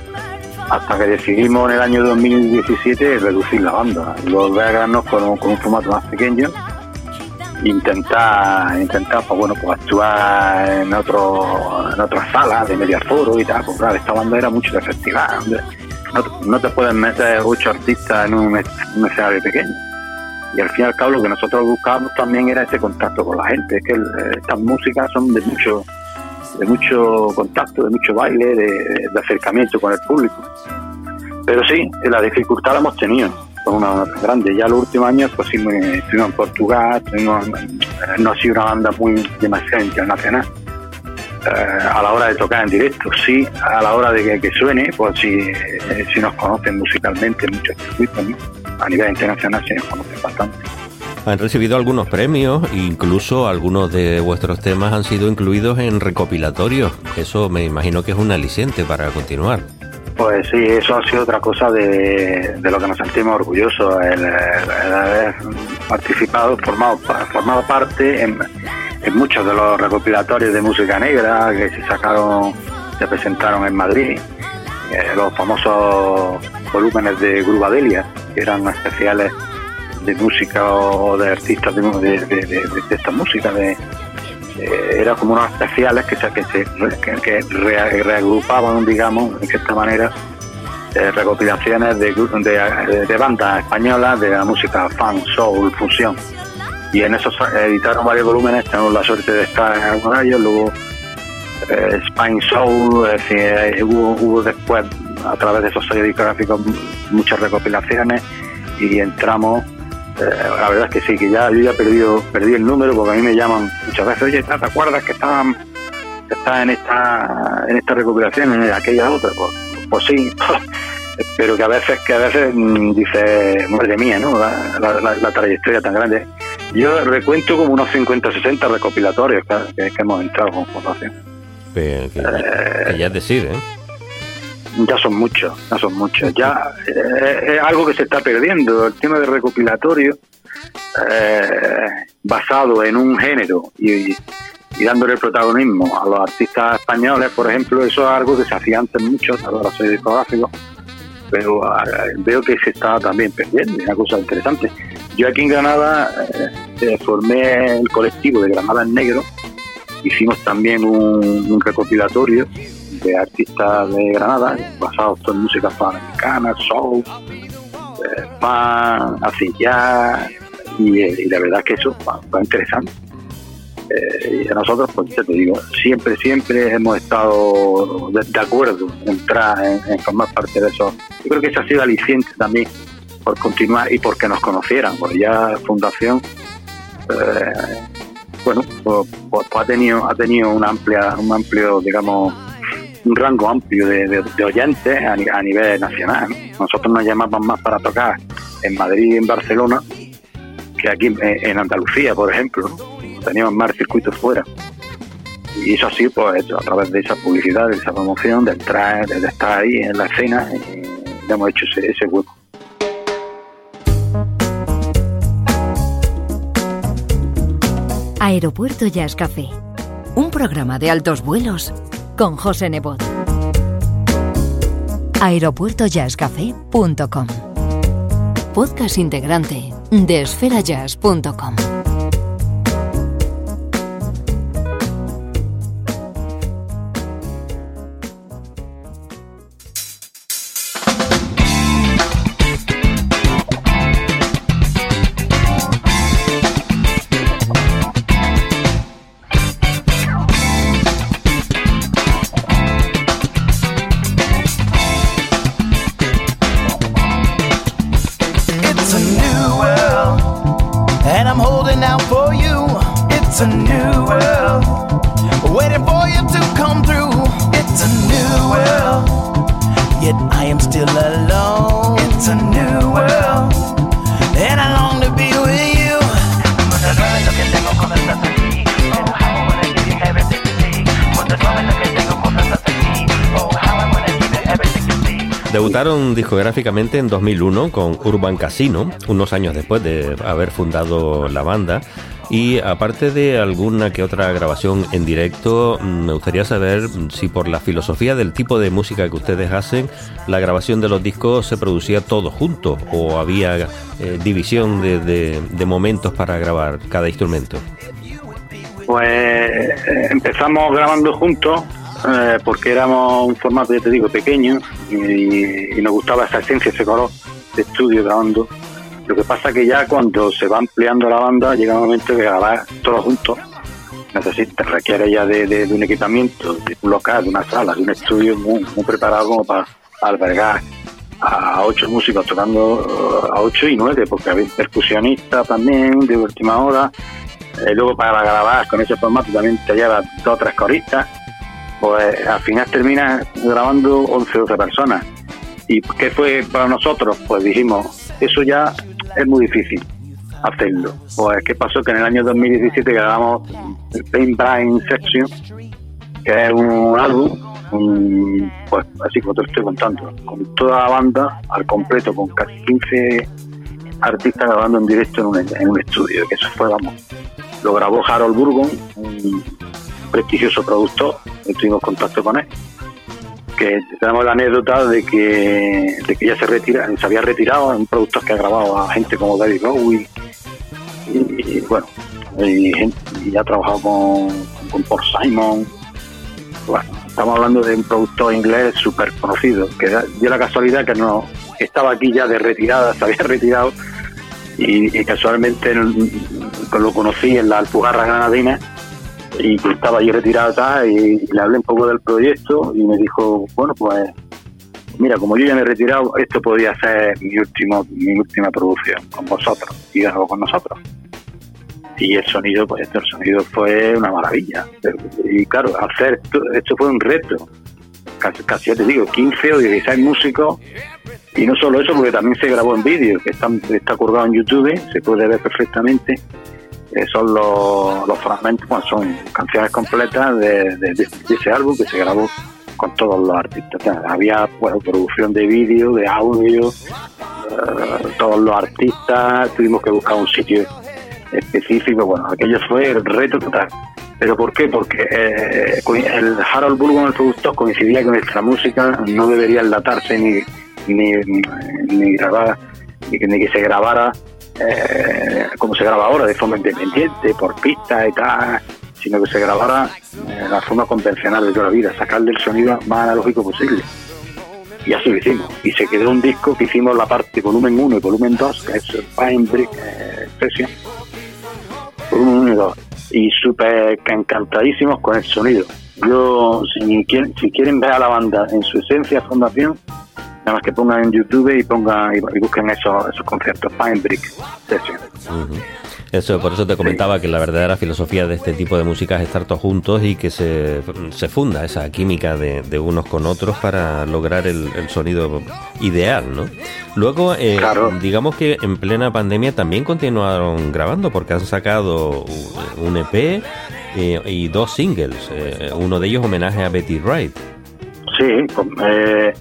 hasta que decidimos en el año 2017 reducir la banda. Y volver a quedarnos con, con un formato más pequeño. Intentar intentar pues bueno pues actuar en otro en otras salas de media foro y tal pues claro esta banda era mucho de festival no, no te pueden meter ocho artistas en un, un escenario pequeño. Y al fin y al cabo lo que nosotros buscábamos también era ese contacto con la gente. Es que el- estas músicas son de mucho de mucho contacto de mucho baile de, acercamiento con el público. Pero sí la dificultad la hemos tenido con una banda grande. Ya los últimos años pues sí estuvimos en Portugal estuvimos en- no ha sido una banda muy demasiado internacional. Eh, a la hora de tocar en directo sí. A la hora de que, suene pues sí, eh, sí nos conocen musicalmente en muchos circuitos a nivel internacional sí nos conocen bastante Han recibido algunos premios, incluso algunos de vuestros temas han sido incluidos en recopilatorios. Eso me imagino que es un aliciente para continuar. Pues sí, eso ha sido otra cosa de, lo que nos sentimos orgullosos, el, haber participado, formado, formado parte en, en muchos de los recopilatorios de música negra que se sacaron, se presentaron en Madrid, eh, los famosos volúmenes de Grubadelia, que eran especiales de música o de artistas de, esta música, de, era como unos especiales que se, que reagrupaban, digamos, de esta manera, eh, recopilaciones de, de, de bandas españolas de la música funk, soul, fusión. Y en esos editaron varios volúmenes, tenemos la suerte de estar en algunos de ellos, luego eh, Spine Soul, es decir, eh, hubo, hubo después, a través de esos sellos discográficos, muchas recopilaciones y entramos. Eh, la verdad es que sí, que ya yo ya perdido, perdí el número porque a mí me llaman muchas veces, oye, ¿te acuerdas que estaban que está en esta en esta recopilación, en aquella otra? Pues, pues sí, pero que a veces que a veces mm, dice, madre mía, ¿no? La, trayectoria tan grande. Yo recuento como unos 50 60 recopilatorios que, que- hemos entrado con formación. Que, que que ya es decir, ¿eh? Ya son muchos, ya son muchos. Ya eh, es algo que se está perdiendo, el tema de recopilatorio eh, basado en un género y, y dándole protagonismo a los artistas españoles, por ejemplo, eso es algo que se hacía antes mucho, a los sellos discográficos, pero eh, veo que se está también perdiendo, es una cosa interesante. Yo aquí en Granada formé el colectivo de Granada en Negro, hicimos también un recopilatorio de artistas de Granada, basados en música panamericana, soul, eh, pan, así ya, y, la verdad es que eso fue interesante. Eh, y a nosotros, pues ya te digo, siempre, siempre hemos estado de, de acuerdo en entrar, en, en formar parte de eso. Yo creo que ese ha sido aliciente también por continuar y porque nos conocieran, porque ya Fundación, eh, bueno, pues, pues ha tenido ha tenido una amplia, un amplio, digamos, un rango amplio de, oyentes a, a nivel nacional. ¿no? Nosotros nos llamaban más para tocar en Madrid y en Barcelona que aquí en, Andalucía, por ejemplo. Teníamos más circuitos fuera. Y eso así, pues a través de esa publicidad, de esa promoción, de entrar, de estar ahí en la escena, eh, ya hemos hecho ese, ese hueco. Aeropuerto Jazz Café. Un programa de altos vuelos con José Nebot. Aeropuertojazzcafé.com. Podcast integrante de esferajazz.com. Debutaron discográficamente en 2001 con Urban Casino, unos años después de haber fundado la banda. Y aparte de alguna que otra grabación en directo, mm, me gustaría saber si por la filosofía del tipo de música que ustedes hacen, la grabación de los discos se producía todo junto o había eh, división de, de- momentos para grabar cada instrumento. Pues empezamos grabando juntos eh, porque éramos un formato, ya te digo, pequeño y, y nos gustaba esa esencia, ese color de estudio grabando. Lo que pasa que ya cuando se va ampliando la banda llega un momento que grabar todos juntos necesita, requiere ya de, de- un equipamiento, de un local, de una sala, de un estudio muy, preparado como para albergar a ocho músicos tocando a ocho y nueve, porque había percusionistas también de última hora, eh, luego para grabar con ese formato también te lleva dos o tres coristas, pues al final terminas grabando 11 o 12 personas. ¿Y qué fue para nosotros? Pues dijimos, eso ya es muy difícil hacerlo. Pues qué pasó que en el año 2017 grabamos Pain Brain Section, que es un álbum, un- pues así como te lo estoy contando, con toda la banda al completo, con casi 15 artistas grabando en directo en un, estudio, que eso fue, vamos, lo grabó Harold Burgon, un prestigioso productor, tuvimos contacto con él, que tenemos la anécdota de que, de que ya se retira, se había retirado, un productor que ha grabado a gente como David Bowie, y, bueno, y, ha trabajado con, con Simon. Bueno, estamos hablando de un productor inglés súper conocido, que dio la casualidad que no estaba aquí ya de retirada, se había retirado y, y casualmente lo conocí en la Alpujarra Granadina y que estaba allí retirado y le hablé un poco del proyecto y me dijo, bueno, pues mira, como yo ya me he retirado, esto podría ser mi último mi última producción con vosotros y nuevo con nosotros. Y el sonido, pues el sonido fue una maravilla. Y claro, hacer esto, esto fue un reto. Casi, casi ya te digo, 15 o 16 músicos. Y no solo eso, porque también se grabó en vídeo, que está, está colgado en YouTube, se puede ver perfectamente. Eh, son los, fragmentos, bueno, son canciones completas de, de- ese álbum que se grabó con todos los artistas. Había bueno, producción de vídeo, de audio, eh, todos los artistas, tuvimos que buscar un sitio específico. Bueno, aquello fue el reto total. ¿Pero por qué? Porque eh, el Harold Burgon, el productor, coincidía que nuestra música no debería enlatarse ni, ni, ni grabar, ni ni que se grabara eh, como se graba ahora, de forma independiente, por pistas y tal, sino que se grabara eh, la forma convencional de toda la vida, sacarle el sonido más analógico posible. Y así lo hicimos. Y se quedó un disco que hicimos la parte volumen 1 y volumen 2, que es Fine Brick eh, Session. Volumen 1 y 2. Y súper encantadísimos con el sonido. Yo, si quieren, si quieren ver a la banda en su esencia, fundación, nada más que pongan en YouTube y pongan y, busquen esos, esos conciertos, Fine Brick Session. Eso, por eso te comentaba que la verdadera filosofía de este tipo de música es estar todos juntos y que se, se funda esa química de, de unos con otros para lograr el, el sonido ideal, ¿no? Luego, eh, digamos que en plena pandemia también continuaron grabando porque han sacado un EP eh, y dos singles, eh, uno de ellos homenaje a Betty Wright. Sí, eh,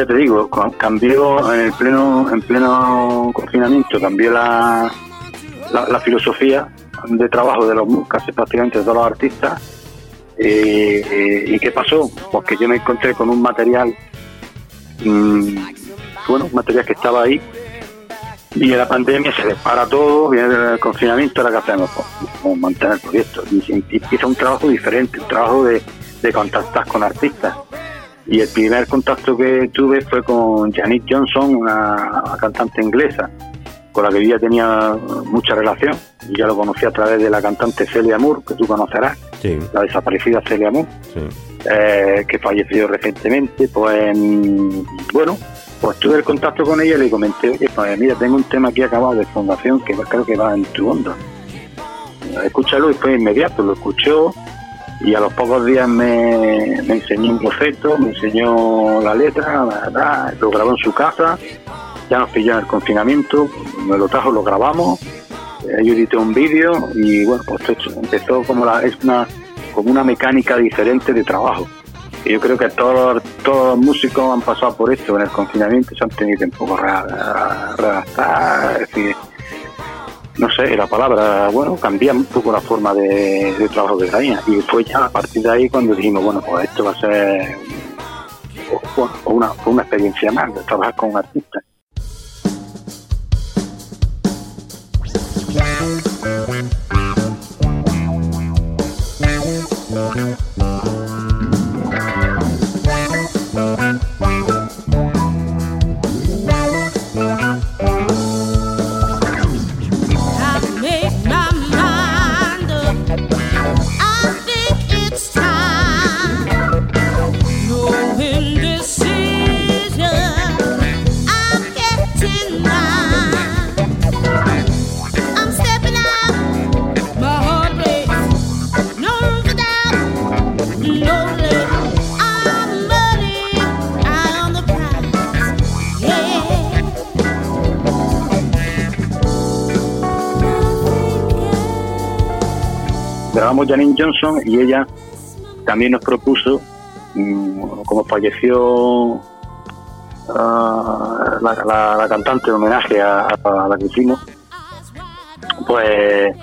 ya te digo, cambió en pleno en pleno confinamiento, cambió la, filosofía de trabajo de los casi prácticamente de todos los artistas. Eh, eh, ¿Y qué pasó? Pues que yo me encontré con un material, mm, bueno, un material que estaba ahí y en la pandemia se dispara todo, viene el confinamiento, ¿ahora qué hacemos? Pues, mantener el proyecto. Y, y empieza un trabajo diferente, un trabajo de, de contactar con artistas. Y el primer contacto que tuve fue con Janet Johnson, una, cantante inglesa, con la que yo ya tenía mucha relación. Y ya lo conocí a través de la cantante Celia Moore, que tú conocerás, Sí, la desaparecida Celia Moore sí. eh, que falleció recientemente, pues bueno, pues tuve el contacto con ella y le comenté, oye, pues mira, tengo un tema aquí acabado de fundación que creo que va en tu onda. Escúchalo y fue inmediato, lo escuchó y a los pocos días me, enseñó un boceto, me enseñó la letra, lo grabó en su casa, ya nos pilló en el confinamiento, me lo trajo, lo grabamos, eh, yo edité un vídeo y bueno, pues empezó como la, es una como una mecánica diferente de trabajo. Y yo creo que todos, todos los músicos han pasado por esto en el confinamiento, se han tenido que un poco re- re- redactar, no sé, la palabra, bueno, cambia un poco la forma de, de trabajo que. Y fue ya a partir de ahí cuando dijimos, bueno, pues esto va a ser una, una experiencia más de trabajar con un artista. Grabamos Janine Johnson y ella también nos propuso, mm, como falleció ah, la, cantante de homenaje a, a la que hicimos, pues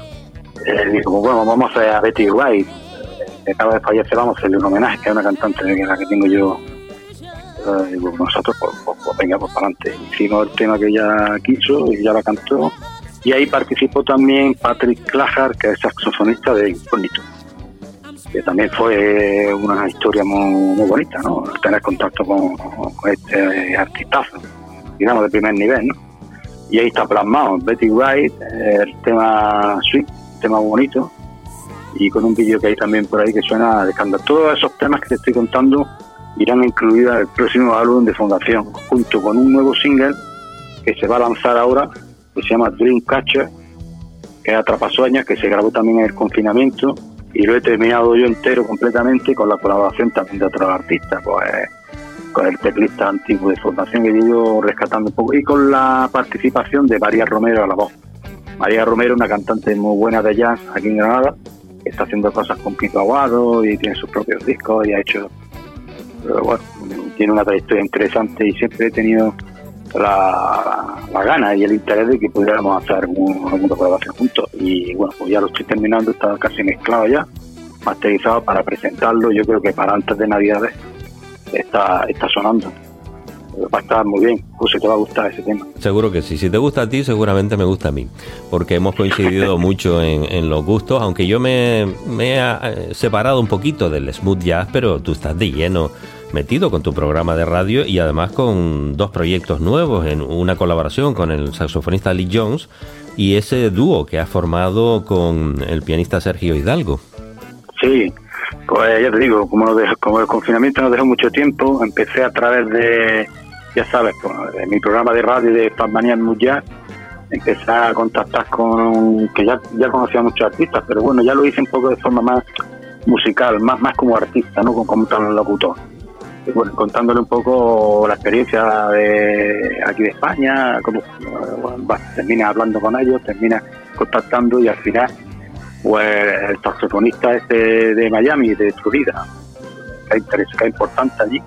eh, dijo, bueno, vamos a hacer a Betty White, que acaba de fallecer, vamos a hacerle un homenaje, que es una cantante de la que tengo yo. Eh, digo, nosotros, pues, pues, pues venga, pues para adelante. Hicimos el tema que ella quiso y ella la cantó Y ahí participó también Patrick Clajar, que es saxofonista de Incógnito, que también fue una historia muy, bonita, ¿no? Tener contacto con, con este artistazo, digamos, de primer nivel, ¿no? Y ahí está plasmado Betty White, el tema Sweet, tema bonito, y con un vídeo que hay también por ahí que suena de escándalo. Todos esos temas que te estoy contando irán incluidos en el próximo álbum de Fundación, junto con un nuevo single que se va a lanzar ahora, que se llama Dreamcatcher, que es Atrapasueños, que se grabó también en el confinamiento, y lo he terminado yo entero completamente con la colaboración también de otros artistas, pues con el teclista antiguo de Fundación que he ido rescatando un poco, y con la participación de María Romero a la voz. María Romero, una cantante muy buena de jazz aquí en Granada, que está haciendo cosas con Pico Aguado y tiene sus propios discos y ha hecho bueno, tiene una trayectoria interesante y siempre he tenido la, la gana y el interés de que pudiéramos hacer algún, alguna colaboración juntos. Y bueno, pues ya lo estoy terminando, está casi mezclado ya, masterizado para presentarlo. Yo creo que para antes de Navidades está, está sonando. Va a estar muy bien, José, te va a gustar ese tema. Seguro que sí. Si te gusta a ti, seguramente me gusta a mí. Porque hemos coincidido mucho en, en, los gustos, aunque yo me, me he eh, separado un poquito del smooth jazz, pero tú estás de lleno metido con tu programa de radio y además con dos proyectos nuevos, en una colaboración con el saxofonista Lee Jones y ese dúo que has formado con el pianista Sergio Hidalgo. Sí, pues ya te digo, como, como el confinamiento nos dejó mucho tiempo, empecé a través de, ya sabes, pues, de mi programa de radio de Fanmanía Muyá, empecé a contactar con, que ya, ya conocía a muchos artistas, pero bueno, ya lo hice un poco de forma más musical, más, más como artista, no como, como tal locutor bueno, contándole un poco la experiencia de aquí de España, cómo bueno, termina hablando con ellos, termina contactando y al final, pues el saxofonista este de Miami, de Florida, que es, importante allí,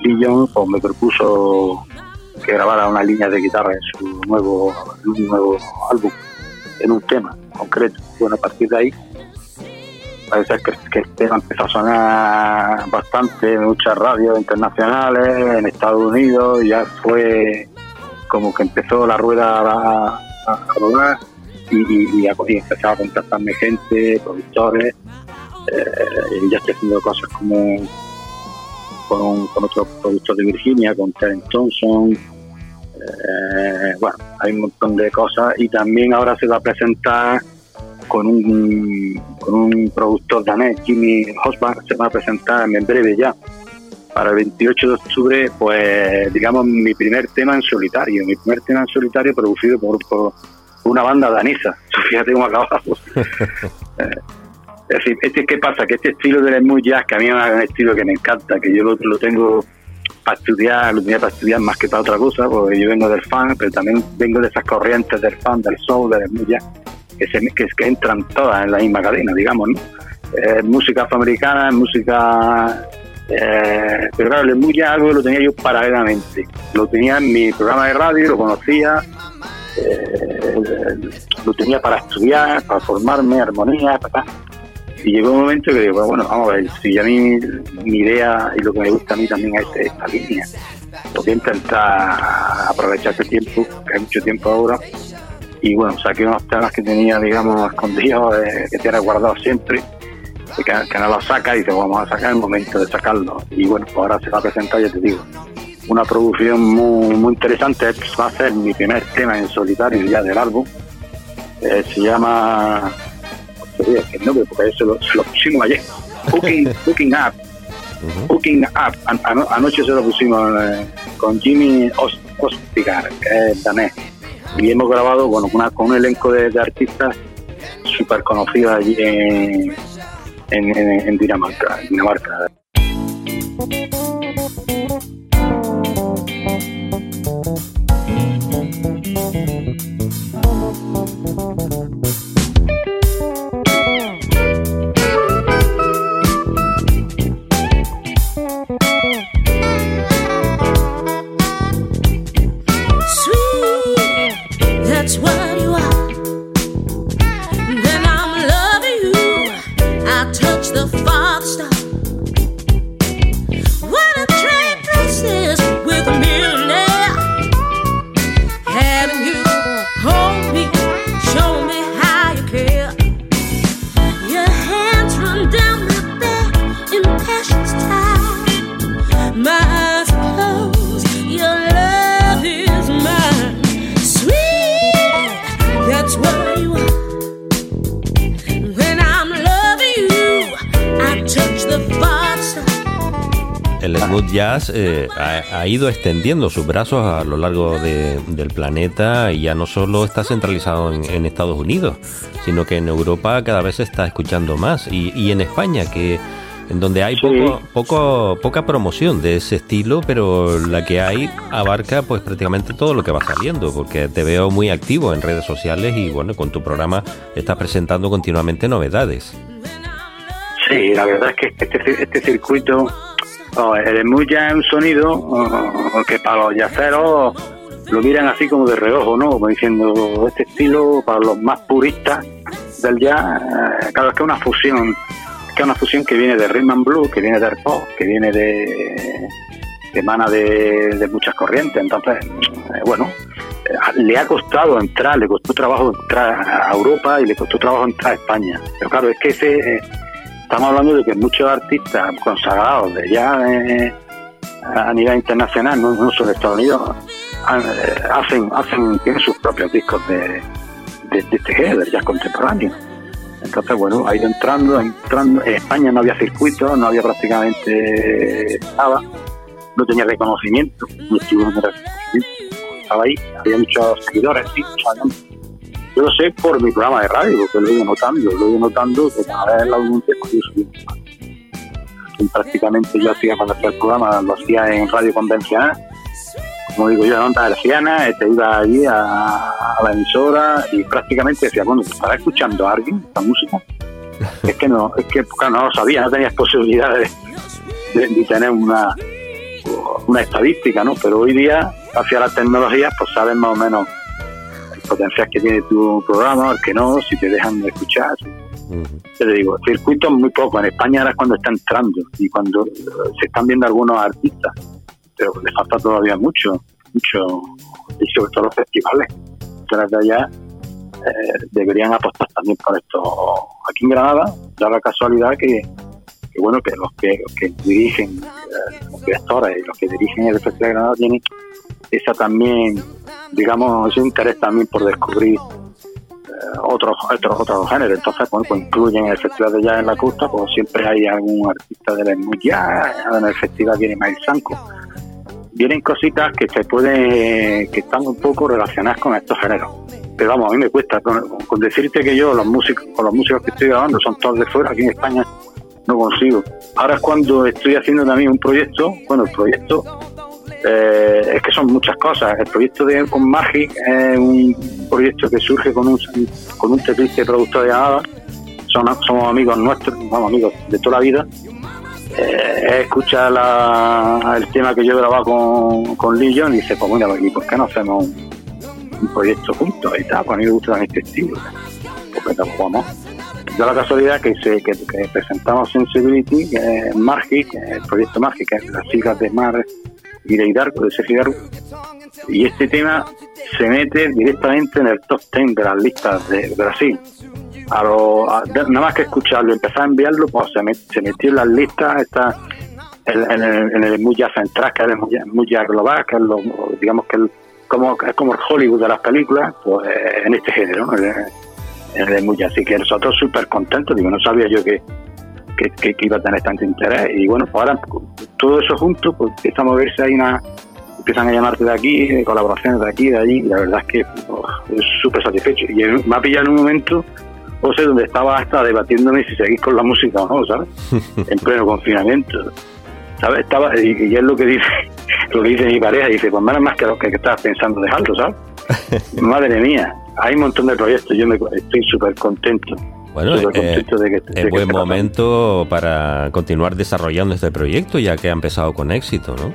Lee Jones, pues me propuso que grabara una línea de guitarra en su nuevo, en un nuevo álbum, en un tema concreto. Bueno, a partir de ahí parece que, que el tema empezó a sonar bastante en muchas radios internacionales, en Estados Unidos, ya fue como que empezó la rueda a, rodar y, y, y, a, y empezaba a contactarme gente, productores, eh, y ya estoy haciendo cosas como con, con otro productor de Virginia, con Terence Thompson, eh, bueno, hay un montón de cosas y también ahora se va a presentar con un, con un productor danés, Jimmy Hosbach, se va a presentar en breve ya. Para el 28 de octubre, pues digamos mi primer tema en solitario, mi primer tema en solitario producido por, por una banda danesa. Fíjate cómo acabamos. eh, es decir, este, ¿qué pasa? Que este estilo del smooth jazz, que a mí es un estilo que me encanta, que yo lo, lo tengo para estudiar, lo tenía para estudiar más que para otra cosa, porque yo vengo del fan, pero también vengo de esas corrientes del fan, del soul, del smooth jazz, que, se, que, que entran todas en la misma cadena, digamos, ¿no? Eh, música afroamericana, música... Eh, pero claro, el jazz algo lo tenía yo paralelamente. Lo tenía en mi programa de radio, lo conocía, eh, lo tenía para estudiar, para formarme, armonía, para y llegó un momento que digo, bueno, vamos a ver, si a mí mi idea y lo que me gusta a mí también es esta línea, voy a intentar aprovechar este tiempo, que hay mucho tiempo ahora, y bueno, saqué unos temas que tenía, digamos, escondidos, eh, que tenía guardado siempre, que, que no los saca y dice, vamos a sacar el momento de sacarlo, y bueno, pues ahora se va a presentar, ya te digo, una producción muy, muy interesante, va a ser mi primer tema en solitario ya del álbum, eh, se llama el nombre porque eso lo, lo pusimos ayer. Hooking, hooking Up. Hooking Up. An an anoche se lo pusimos eh, con Jimmy Ostigar, que es danés. Y hemos grabado bueno, una, con un elenco de, artistas súper conocidos allí en, en. En Dinamarca. Jazz eh, ha, ha ido extendiendo sus brazos a lo largo de- del planeta y ya no solo está centralizado en, en Estados Unidos, sino que en Europa cada vez se está escuchando más y, y en España que en donde hay poco, poco poca promoción de ese estilo, pero la que hay abarca pues prácticamente todo lo que va saliendo, porque te veo muy activo en redes sociales y bueno, con tu programa estás presentando continuamente novedades. Sí, la verdad es que este, este circuito, oh, el smooth es un sonido que para los yaceros lo miran así como de reojo, ¿no? Como diciendo, este estilo para los más puristas del jazz, eh, claro, es que es una fusión, es que una fusión que viene de rhythm and blues, que viene del pop, que viene de que emana de, de muchas corrientes, entonces, eh, bueno, eh, le ha costado entrar, le costó trabajo entrar a Europa y le costó trabajo entrar a España. Pero claro, es que ese, estamos hablando de que muchos artistas consagrados de ya eh, a nivel internacional, no, no solo de Estados Unidos, eh, hacen, hacen, sus propios discos de, de, de este género, del jazz contemporáneo. Entonces, bueno, ha ido entrando, entrando. En España no había circuito, no había prácticamente nada, no tenía reconocimiento, no en reconocimiento. Estaba ahí, había muchos seguidores, sí. Yo lo sé por mi programa de radio, porque lo he ido notando, lo he ido notando que cada vez la audiencia es prácticamente yo hacía cuando hacía el programa, lo hacía en radio convencional, como digo yo, en onda herciana, te iba allí a, la emisora y prácticamente decía, bueno, ¿estará escuchando a alguien esta música? es que no, es que claro, no lo sabía, no tenías posibilidad de tener una, una estadística, ¿no? Pero hoy día, hacia las tecnologías, pues sabes más o menos el potencial que tiene tu programa, el que no, si te dejan de escuchar. Yo te digo, circuitos muy poco. En España ahora es cuando está entrando y cuando eh, se están viendo algunos artistas, pero le falta todavía mucho, mucho, y sobre todo los festivales. Tras de allá eh, deberían apostar también por esto. Aquí en Granada, da la casualidad que, que bueno, que los que, los que dirigen, eh, los directores y los que dirigen el Festival de Granada tienen esa también, digamos, ese interés también por descubrir eh, otros, otros otros géneros. Entonces, bueno, pues incluyen el Festival de Jazz en la Costa, pues siempre hay algún artista del smooth jazz, en el festival viene Miles Sanko. Vienen cositas que se pueden, que están un poco relacionadas con estos géneros. Pero vamos, a mí me cuesta, con, con decirte que yo, los músicos, con los músicos que estoy grabando, son todos de fuera, aquí en España no consigo. Ahora es cuando estoy haciendo también un proyecto, bueno, el proyecto eh, es que son muchas cosas. El proyecto de con Magic es un proyecto que surge con un con un teclista productor de Granada. Son, somos amigos nuestros, somos amigos de toda la vida. Eh, escucha la, el tema que yo he grabado con, con y dice, pues mira, ¿y por qué no hacemos un, proyecto juntos? Y tal, pues a mí me gusta también este estilo. Porque tal, vamos. Da la casualidad que, se, que, presentamos Sensibility, que es Magic, el proyecto Magic, que es las siglas de Mar y de de Sergio. Y este tema se mete directamente en el top 10 de las listas de Brasil. A lo, a- nada más que escucharlo, empezar a enviarlo, pues se, met- se metió en las listas, está en, en el, en el Muya Central, que es el Muya, Global, que es lo, digamos que el, como, es como el Hollywood de las películas, pues eh, en este género, en, en el Muya. Así que nosotros súper contentos, digo, no sabía yo que, que, que- que iba a tener tanto interés. Y bueno, pues ahora todo eso junto, pues empieza a moverse ahí una empiezan a llamarte de aquí, de colaboraciones de aquí, de allí, y la verdad es que oh, es súper satisfecho. Y en- me ha pillado en un momento, o sea, donde estaba hasta debatiéndome si seguir con la música o no, ¿sabes? en pleno confinamiento. ¿Sabes? Estaba, y, y es lo que dice lo que dice mi pareja, dice, pues menos más que lo que, que estabas pensando dejarlo, ¿sabes? Madre mía, hay un montón de proyectos, yo me, estoy súper contento. Bueno, eh, contento de que, de es buen momento para continuar desarrollando este proyecto ya que ha empezado con éxito, ¿no?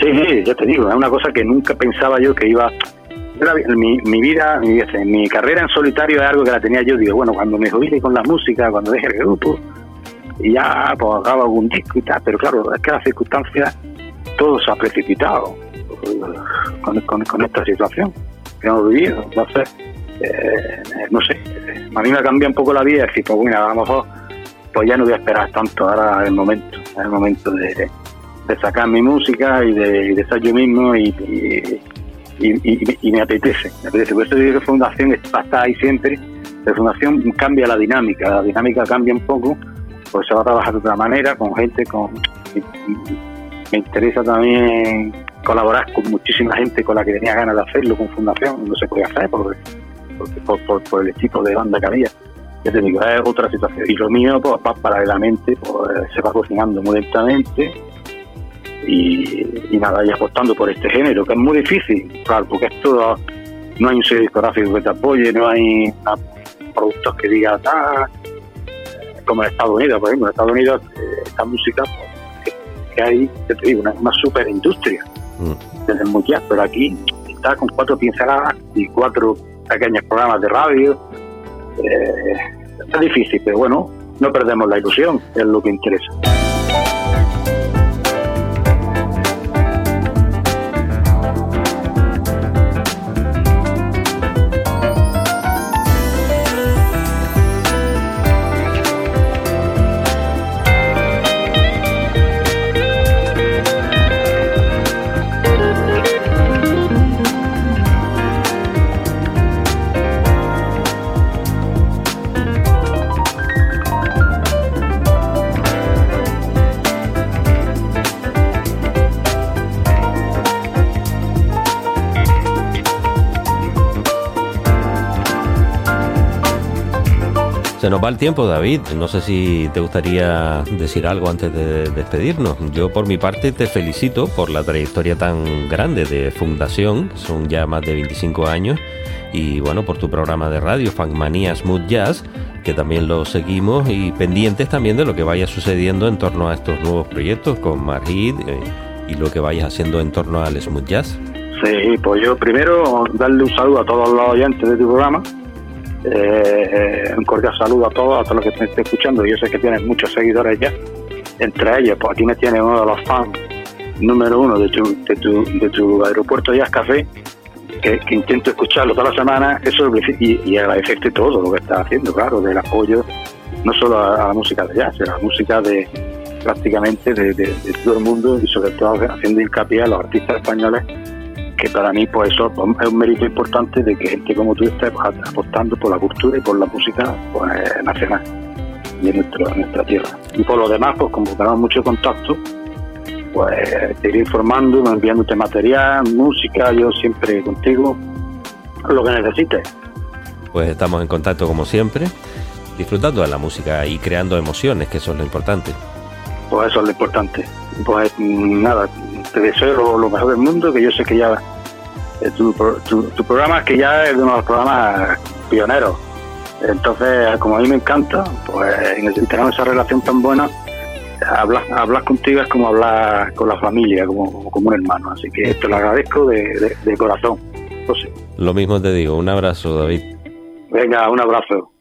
Sí, sí, ya te digo, es una cosa que nunca pensaba yo que iba. Mi, mi vida, mi, mi carrera en solitario es algo que la tenía yo. Digo, bueno, cuando me jubile con la música, cuando deje el grupo, y ya pues grabo algún disco y tal. Pero claro, es que las circunstancias, todo se ha precipitado eh, con, con, con esta situación que hemos vivido. Entonces, eh, no sé, a mí me cambia un poco la vida. Decir, pues bueno, a lo mejor pues ya no voy a esperar tanto. Ahora es el momento, es el momento de sacar mi música y de, de ser yo mismo y, me apetece, me apetece. Por eso digo que Fundación está ahí siempre. La Fundación cambia la dinámica, la dinámica cambia un poco, pues se va a trabajar de otra manera, con gente, con... me interesa también colaborar con muchísima gente con la que tenía ganas de hacerlo con Fundación, no se puede hacer por, por, por- el tipo de banda que había. Ya te digo, es otra situación. Y lo mío, pues va paralelamente, pues se va cocinando muy lentamente y, y nada, y apostando por este género, que es muy difícil, claro, porque esto no hay un sello discográfico que te apoye, no hay productos que digan, ah, como en Estados Unidos, por ejemplo, en Estados Unidos eh, esta música pues, que, hay, te digo, una, una super industria desde el mundial, pero aquí está con cuatro pinceladas y cuatro pequeños programas de radio. Eh, es difícil, pero bueno, no perdemos la ilusión, es lo que interesa. Se nos va el tiempo, David. No sé si te gustaría decir algo antes de despedirnos. Yo, por mi parte, te felicito por la trayectoria tan grande de Fundación, son ya más de 25 años, y bueno, por tu programa de radio, Funkmanía Smooth Jazz, que también lo seguimos, y pendientes también de lo que vaya sucediendo en torno a estos nuevos proyectos con Marhid eh, y lo que vayas haciendo en torno al Smooth Jazz. Sí, pues yo primero darle un saludo a todos los oyentes de tu programa. Eh, un cordial saludo a todos, a todos los que estén escuchando. Yo sé que tienes muchos seguidores ya. Entre ellos, pues aquí me tienes uno de los fans número uno de tu, de tu, de tu aeropuerto Jazz Café, que, intento escucharlo toda la semana. Eso y, y agradecerte todo lo que estás haciendo, claro, del apoyo, no solo a, la música de jazz, sino a la música de prácticamente de todo el mundo y sobre todo haciendo hincapié a los artistas españoles que para mí pues eso es un mérito importante de que gente como tú esté apostando por la cultura y por la música pues, nacional de nuestro, nuestra tierra. Y por lo demás, pues como tenemos mucho contacto, pues te iré informando, enviándote material, música, yo siempre contigo, lo que necesites. Pues estamos en contacto como siempre, disfrutando de la música y creando emociones, que eso es lo importante. Pues eso es lo importante. Pues mm, nada, te deseo lo, lo mejor del mundo, que yo sé que ya eh, tu, tu, tu programa que ya es uno de los programas pioneros. Entonces, como a mí me encanta, pues y tenemos esa relación tan buena, hablar, hablar contigo es como hablar con la familia, como, como un hermano. Así que te lo agradezco de, de- de corazón. Lo mismo te digo, un abrazo David. Venga, un abrazo.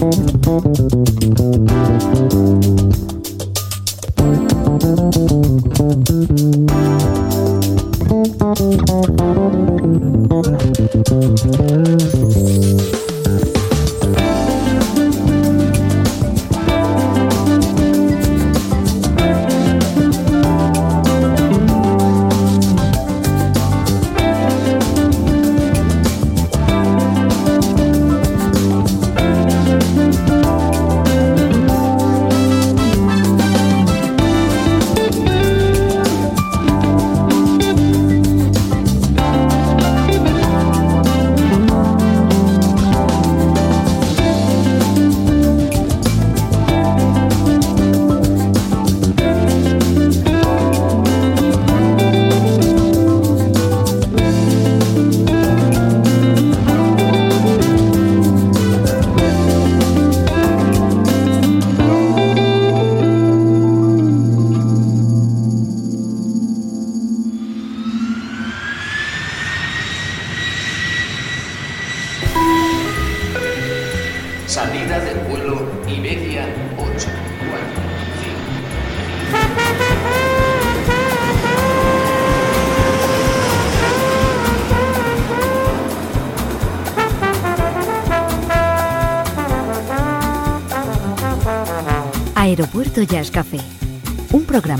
Thank you.